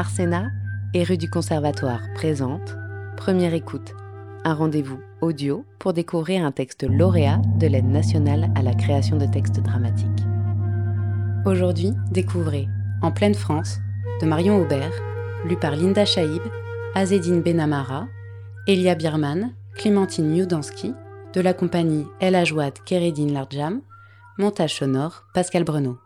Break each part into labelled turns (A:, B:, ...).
A: Arsena et rue du Conservatoire présente Première écoute, un rendez-vous audio pour découvrir un texte lauréat de l'aide nationale à la création de textes dramatiques. Aujourd'hui, découvrez En pleine France de Marion Aubert, lu par Linda Chaïb, Azedine Benamara, Elia Bierman, Clémentine Youdansky, de la compagnie El Ajouad Keredine Larjam, montage sonore Pascal Brenot.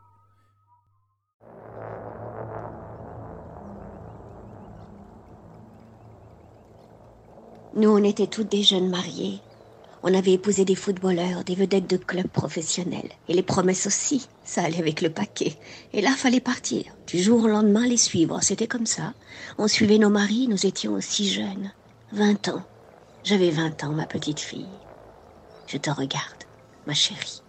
B: Nous, on était toutes des jeunes mariées. On avait épousé des footballeurs, des vedettes de clubs professionnels. Et les promesses aussi. Ça allait avec le paquet. Et là, fallait partir. Du jour au lendemain, les suivre. C'était comme ça. On suivait nos maris, nous étions aussi jeunes. Vingt ans. J'avais vingt ans, ma petite fille. Je te regarde, ma chérie.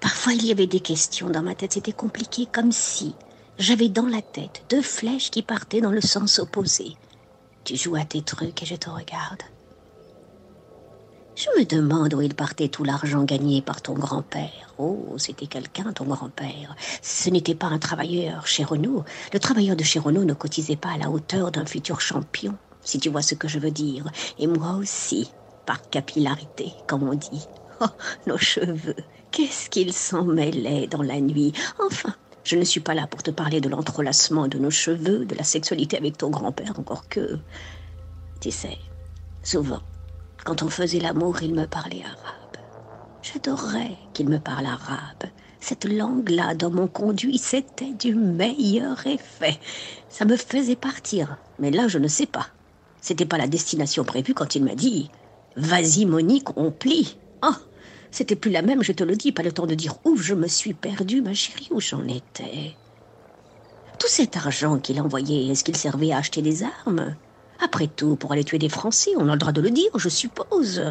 B: Parfois, il y avait des questions dans ma tête. C'était compliqué, comme si j'avais dans la tête deux flèches qui partaient dans le sens opposé. Tu joues à tes trucs et je te regarde. Je me demande où il partait tout l'argent gagné par ton grand-père. Oh, c'était quelqu'un, ton grand-père. Ce n'était pas un travailleur chez Renault. Le travailleur de chez Renault ne cotisait pas à la hauteur d'un futur champion, si tu vois ce que je veux dire. Et moi aussi, par capillarité, comme on dit. Oh, nos cheveux, qu'est-ce qu'ils s'en mêlaient dans la nuit. Enfin, je ne suis pas là pour te parler de l'entrelacement de nos cheveux, de la sexualité avec ton grand-père, encore que... Tu sais, souvent, quand on faisait l'amour, il me parlait arabe. J'adorais qu'il me parle arabe. Cette langue-là dans mon conduit, c'était du meilleur effet. Ça me faisait partir. Mais là, je ne sais pas. C'était pas la destination prévue quand il m'a dit Vas-y, Monique, on plie. Oh c'était plus la même, je te le dis, pas le temps de dire où je me suis perdue, ma chérie, où j'en étais. Tout cet argent qu'il envoyait, est-ce qu'il servait à acheter des armes? Après tout, pour aller tuer des Français, on a le droit de le dire, je suppose.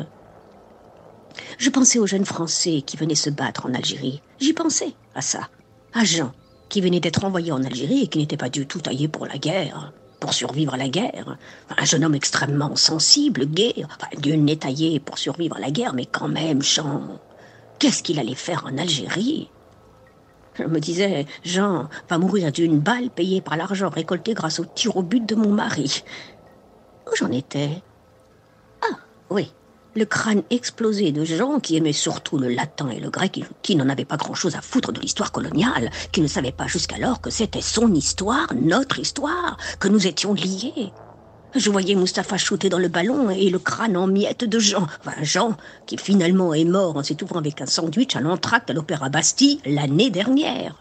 B: Je pensais aux jeunes Français qui venaient se battre en Algérie. J'y pensais, à ça. À Jean, qui venait d'être envoyé en Algérie et qui n'était pas du tout taillé pour la guerre pour survivre à la guerre. Un jeune homme extrêmement sensible, gai, enfin, Dieu pour survivre à la guerre, mais quand même, Jean, qu'est-ce qu'il allait faire en Algérie? Je me disais, Jean va mourir d'une balle payée par l'argent récolté grâce au tir au but de mon mari. Où j'en étais? Ah, oui, le crâne explosé de gens qui aimaient surtout le latin et le grec, qui n'en avaient pas grand-chose à foutre de l'histoire coloniale, qui ne savaient pas jusqu'alors que c'était son histoire, notre histoire, que nous étions liés. Je voyais Mustapha shooter dans le ballon et le crâne en miettes de Jean. Enfin, Jean, qui finalement est mort en s'étouffant avec un sandwich à l'entracte à l'Opéra Bastille l'année dernière.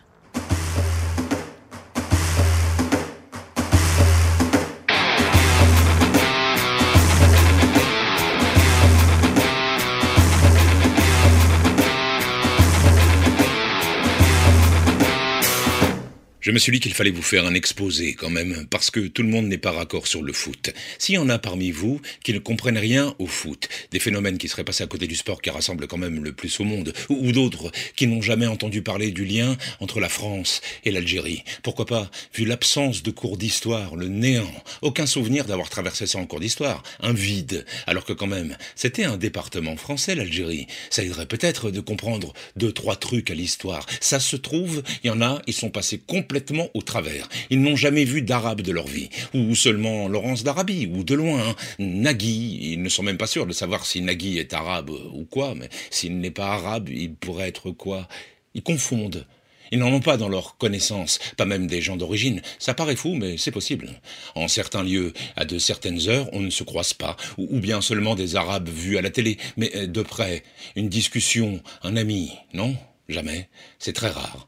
C: Je me suis dit qu'il fallait vous faire un exposé quand même, parce que tout le monde n'est pas raccord sur le foot. S'il y en a parmi vous qui ne comprennent rien au foot, des phénomènes qui seraient passés à côté du sport qui rassemble quand même le plus au monde, ou, d'autres qui n'ont jamais entendu parler du lien entre la France et l'Algérie, pourquoi pas, vu l'absence de cours d'histoire, le néant, aucun souvenir d'avoir traversé ça en cours d'histoire, un vide, alors que quand même, c'était un département français l'Algérie. Ça aiderait peut-être de comprendre deux, trois trucs à l'histoire. Ça se trouve, il y en a, ils sont passés complètement au travers. Ils n'ont jamais vu d'arabe de leur vie, ou seulement Laurence d'Arabie, ou de loin, Nagui. Ils ne sont même pas sûrs de savoir si Nagui est arabe ou quoi, mais s'il n'est pas arabe, il pourrait être quoi? Ils confondent. Ils n'en ont pas dans leur connaissance, pas même des gens d'origine. Ça paraît fou, mais c'est possible. En certains lieux, à de certaines heures, on ne se croise pas, ou, bien seulement des Arabes vus à la télé, mais euh, de près, une discussion, un ami, non? Jamais. C'est très rare.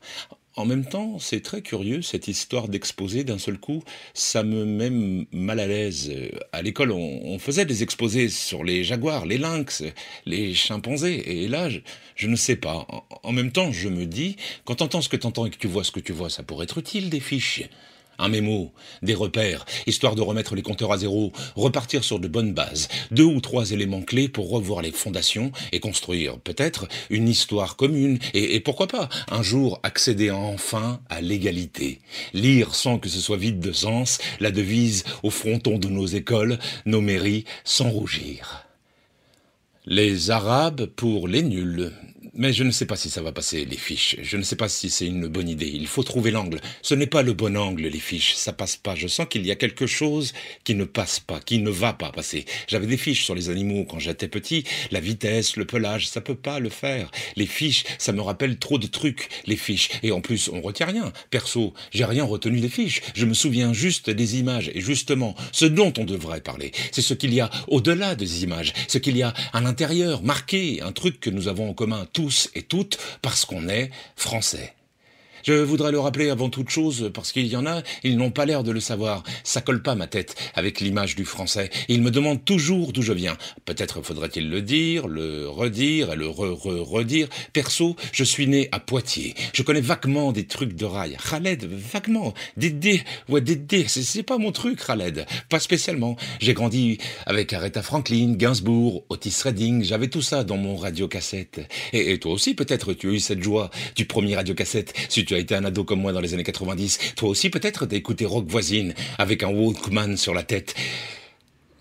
C: En même temps, c'est très curieux cette histoire d'exposer d'un seul coup. Ça me met mal à l'aise. À l'école, on, faisait des exposés sur les jaguars, les lynx, les chimpanzés. Et là, je, ne sais pas. En, en, même temps, je me dis, quand t'entends ce que t'entends et que tu vois ce que tu vois, ça pourrait être utile des fiches un mémo, des repères, histoire de remettre les compteurs à zéro, repartir sur de bonnes bases, deux ou trois éléments clés pour revoir les fondations et construire peut-être une histoire commune et, pourquoi pas un jour accéder enfin à l'égalité. Lire sans que ce soit vide de sens la devise au fronton de nos écoles, nos mairies, sans rougir. Les Arabes pour les nuls. Mais je ne sais pas si ça va passer, les fiches. Je ne sais pas si c'est une bonne idée. Il faut trouver l'angle. Ce n'est pas le bon angle, les fiches. Ça passe pas. Je sens qu'il y a quelque chose qui ne passe pas, qui ne va pas passer. J'avais des fiches sur les animaux quand j'étais petit. La vitesse, le pelage, ça peut pas le faire. Les fiches, ça me rappelle trop de trucs, les fiches. Et en plus, on retient rien. Perso, j'ai rien retenu des fiches. Je me souviens juste des images. Et justement, ce dont on devrait parler, c'est ce qu'il y a au-delà des images. Ce qu'il y a à l'intérieur, marqué, un truc que nous avons en commun tous et toutes parce qu'on est français. Je voudrais le rappeler avant toute chose, parce qu'il y en a, ils n'ont pas l'air de le savoir. Ça colle pas ma tête avec l'image du français. Ils me demandent toujours d'où je viens. Peut-être faudrait-il le dire, le redire et le re-re-redire. Perso, je suis né à Poitiers. Je connais vaguement des trucs de rail. Khaled, vaguement. Dédé, ouais, Dédé, c'est pas mon truc, Khaled. Pas spécialement. J'ai grandi avec Aretha Franklin, Gainsbourg, Otis Redding. J'avais tout ça dans mon radiocassette. Et, et toi aussi, peut-être, tu as eu cette joie du premier radiocassette. Si tu as été un ado comme moi dans les années 90, toi aussi peut-être écouté Rock Voisine avec un Walkman sur la tête.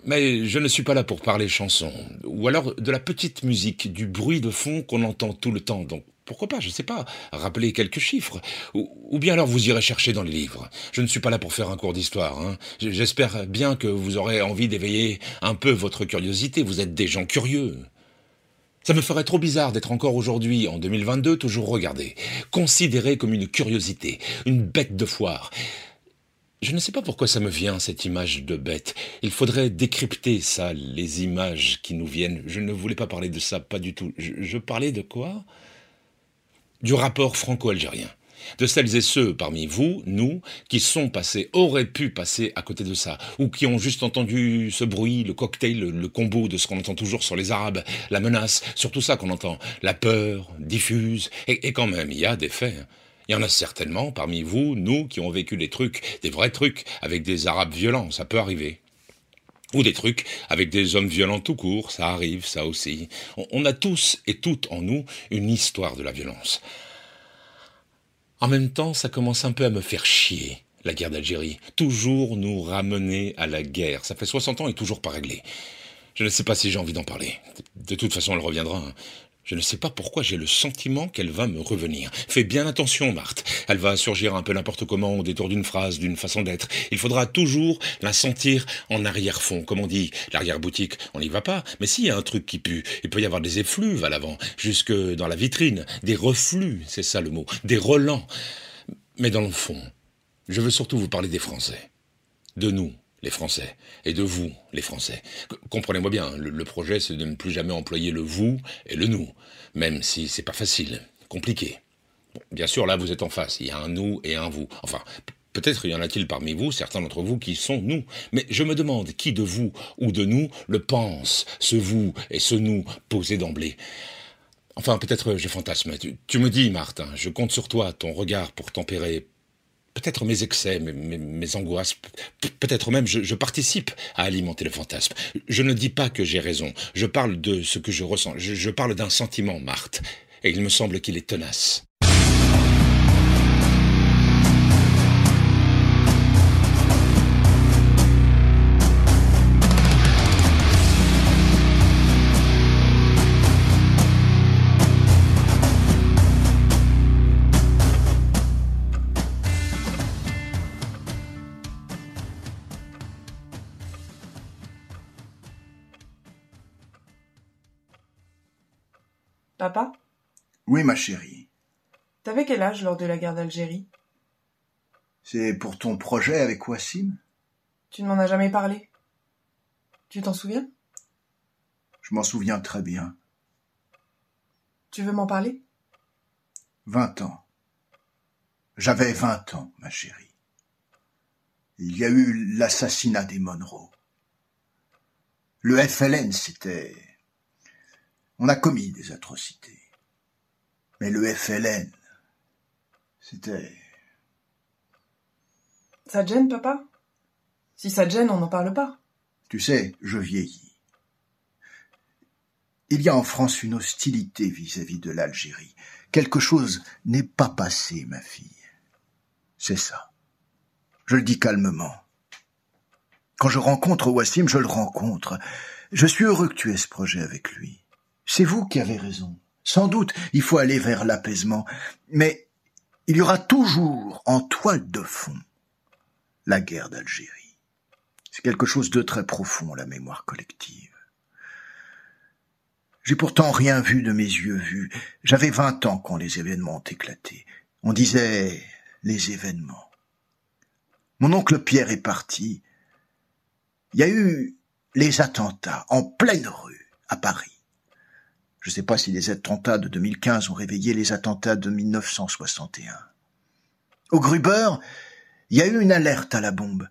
C: Mais je ne suis pas là pour parler chansons, ou alors de la petite musique, du bruit de fond qu'on entend tout le temps, donc pourquoi pas, je ne sais pas, rappeler quelques chiffres, ou, bien alors vous irez chercher dans les livres. Je ne suis pas là pour faire un cours d'histoire, hein. j'espère bien que vous aurez envie d'éveiller un peu votre curiosité, vous êtes des gens curieux. Ça me ferait trop bizarre d'être encore aujourd'hui, en 2022, toujours regardé, considéré comme une curiosité, une bête de foire. Je ne sais pas pourquoi ça me vient, cette image de bête. Il faudrait décrypter ça, les images qui nous viennent. Je ne voulais pas parler de ça, pas du tout. Je, je parlais de quoi? Du rapport franco-algérien de celles et ceux parmi vous, nous, qui sont passés, auraient pu passer à côté de ça, ou qui ont juste entendu ce bruit, le cocktail, le, combo de ce qu'on entend toujours sur les Arabes, la menace, sur tout ça qu'on entend, la peur diffuse, et, quand même, il y a des faits. Hein. Il y en a certainement parmi vous, nous, qui ont vécu des trucs, des vrais trucs, avec des Arabes violents, ça peut arriver. Ou des trucs avec des hommes violents tout court, ça arrive, ça aussi. on a tous et toutes en nous une histoire de la violence. En même temps, ça commence un peu à me faire chier, la guerre d'Algérie. Toujours nous ramener à la guerre. Ça fait 60 ans et toujours pas réglé. Je ne sais pas si j'ai envie d'en parler. De toute façon, elle reviendra. Je ne sais pas pourquoi j'ai le sentiment qu'elle va me revenir. Fais bien attention, Marthe. Elle va surgir un peu n'importe comment au détour d'une phrase, d'une façon d'être. Il faudra toujours la sentir en arrière-fond, comme on dit. L'arrière-boutique, on n'y va pas. Mais s'il y a un truc qui pue, il peut y avoir des effluves à l'avant, jusque dans la vitrine. Des reflux, c'est ça le mot. Des relents. Mais dans le fond, je veux surtout vous parler des Français. De nous, les Français, et de vous, les Français. Comprenez-moi bien, le, projet, c'est de ne plus jamais employer le vous et le nous, même si c'est pas facile, compliqué. bien sûr, là, vous êtes en face, il y a un nous et un vous. Enfin, peut-être y en a-t-il parmi vous, certains d'entre vous, qui sont nous. Mais je me demande qui de vous ou de nous le pense, ce vous et ce nous posé d'emblée? Enfin, peut-être je fantasme. Tu me dis, Martin, je compte sur toi, ton regard pour tempérer peut-être mes excès, mes, angoisses, peut-être même je, participe à alimenter le fantasme. Je ne dis pas que j'ai raison, je parle de ce que je ressens, je parle d'un sentiment, Marthe, et il me semble qu'il est tenace.
D: Papa
E: Oui, ma chérie.
D: T'avais quel âge lors de la guerre d'Algérie?
E: C'est pour ton projet avec Wassim?
D: Tu ne m'en as jamais parlé. Tu t'en souviens?
E: Je m'en souviens très bien.
D: Tu veux m'en parler?
E: Vingt ans. J'avais vingt ans, ma chérie. Il y a eu l'assassinat des Monroe. Le FLN, c'était on a commis des atrocités. Mais le FLN, c'était...
D: Ça te gêne, papa? Si ça te gêne, on n'en parle pas.
E: Tu sais, je vieillis. Il y a en France une hostilité vis-à-vis de l'Algérie. Quelque chose n'est pas passé, ma fille. C'est ça. Je le dis calmement. Quand je rencontre Wassim, je le rencontre. Je suis heureux que tu aies ce projet avec lui. C'est vous qui avez raison. Sans doute, il faut aller vers l'apaisement, mais il y aura toujours en toile de fond la guerre d'Algérie. C'est quelque chose de très profond, la mémoire collective. J'ai pourtant rien vu de mes yeux vus. J'avais vingt ans quand les événements ont éclaté. On disait les événements. Mon oncle Pierre est parti. Il y a eu les attentats en pleine rue à Paris. Je ne sais pas si les attentats de 2015 ont réveillé les attentats de 1961. Au Gruber, il y a eu une alerte à la bombe.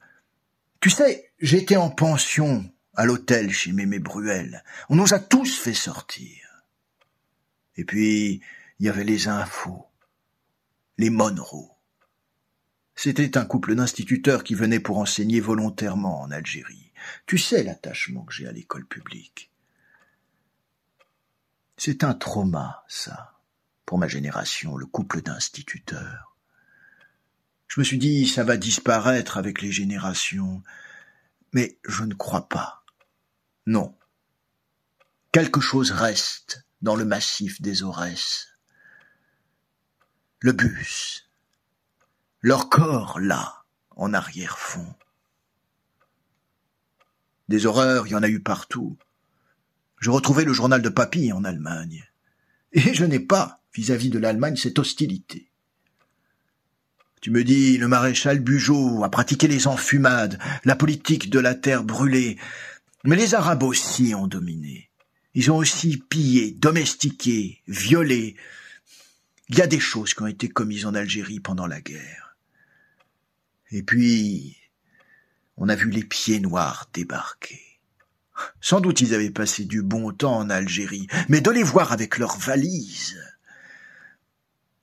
E: Tu sais, j'étais en pension à l'hôtel chez Mémé Bruel. On nous a tous fait sortir. Et puis, il y avait les infos, les Monroe. C'était un couple d'instituteurs qui venaient pour enseigner volontairement en Algérie. Tu sais l'attachement que j'ai à l'école publique. C'est un trauma, ça, pour ma génération, le couple d'instituteurs. Je me suis dit, ça va disparaître avec les générations, mais je ne crois pas. Non. Quelque chose reste dans le massif des Aurès. Le bus. Leur corps là, en arrière-fond. Des horreurs, il y en a eu partout. Je retrouvais le journal de Papy en Allemagne. Et je n'ai pas, vis-à-vis de l'Allemagne, cette hostilité. Tu me dis, le maréchal Bugeaud a pratiqué les enfumades, la politique de la terre brûlée, mais les Arabes aussi ont dominé. Ils ont aussi pillé, domestiqué, violé. Il y a des choses qui ont été commises en Algérie pendant la guerre. Et puis, on a vu les pieds noirs débarquer. Sans doute ils avaient passé du bon temps en Algérie, mais de les voir avec leurs valises.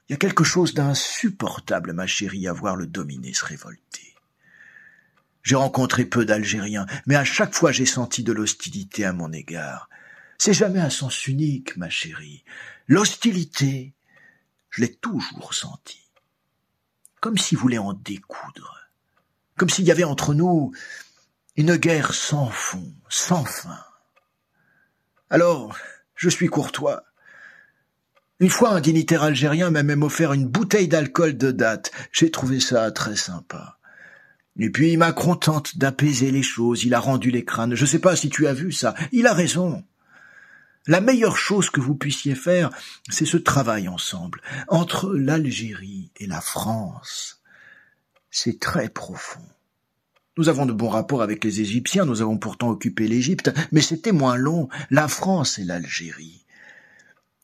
E: Il y a quelque chose d'insupportable, ma chérie, à voir le dominer se révolter. J'ai rencontré peu d'Algériens, mais à chaque fois j'ai senti de l'hostilité à mon égard. C'est jamais un sens unique, ma chérie. L'hostilité, je l'ai toujours senti. Comme s'ils voulaient en découdre. Comme s'il y avait entre nous une guerre sans fond, sans fin. Alors, je suis courtois. Une fois, un dignitaire algérien m'a même offert une bouteille d'alcool de date. J'ai trouvé ça très sympa. Et puis Macron tente d'apaiser les choses, il a rendu les crânes. Je ne sais pas si tu as vu ça. Il a raison. La meilleure chose que vous puissiez faire, c'est ce travail ensemble, entre l'Algérie et la France. C'est très profond. Nous avons de bons rapports avec les Égyptiens, nous avons pourtant occupé l'Égypte, mais c'était moins long, la France et l'Algérie.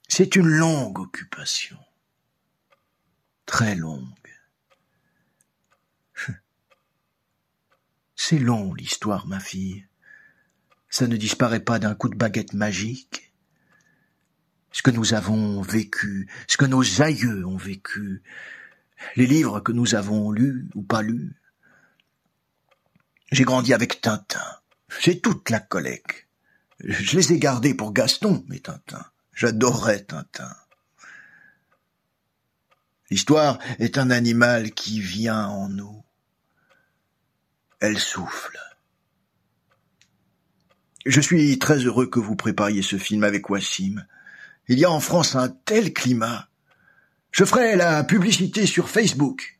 E: C'est une longue occupation. Très longue. C'est long l'histoire, ma fille. Ça ne disparaît pas d'un coup de baguette magique. Ce que nous avons vécu, ce que nos aïeux ont vécu, les livres que nous avons lus ou pas lus. J'ai grandi avec Tintin. J'ai toute la collecte. Je les ai gardés pour Gaston, mes Tintin. J'adorais Tintin. L'histoire est un animal qui vient en nous. Elle souffle. Je suis très heureux que vous prépariez ce film avec Wassim. Il y a en France un tel climat. Je ferai la publicité sur Facebook.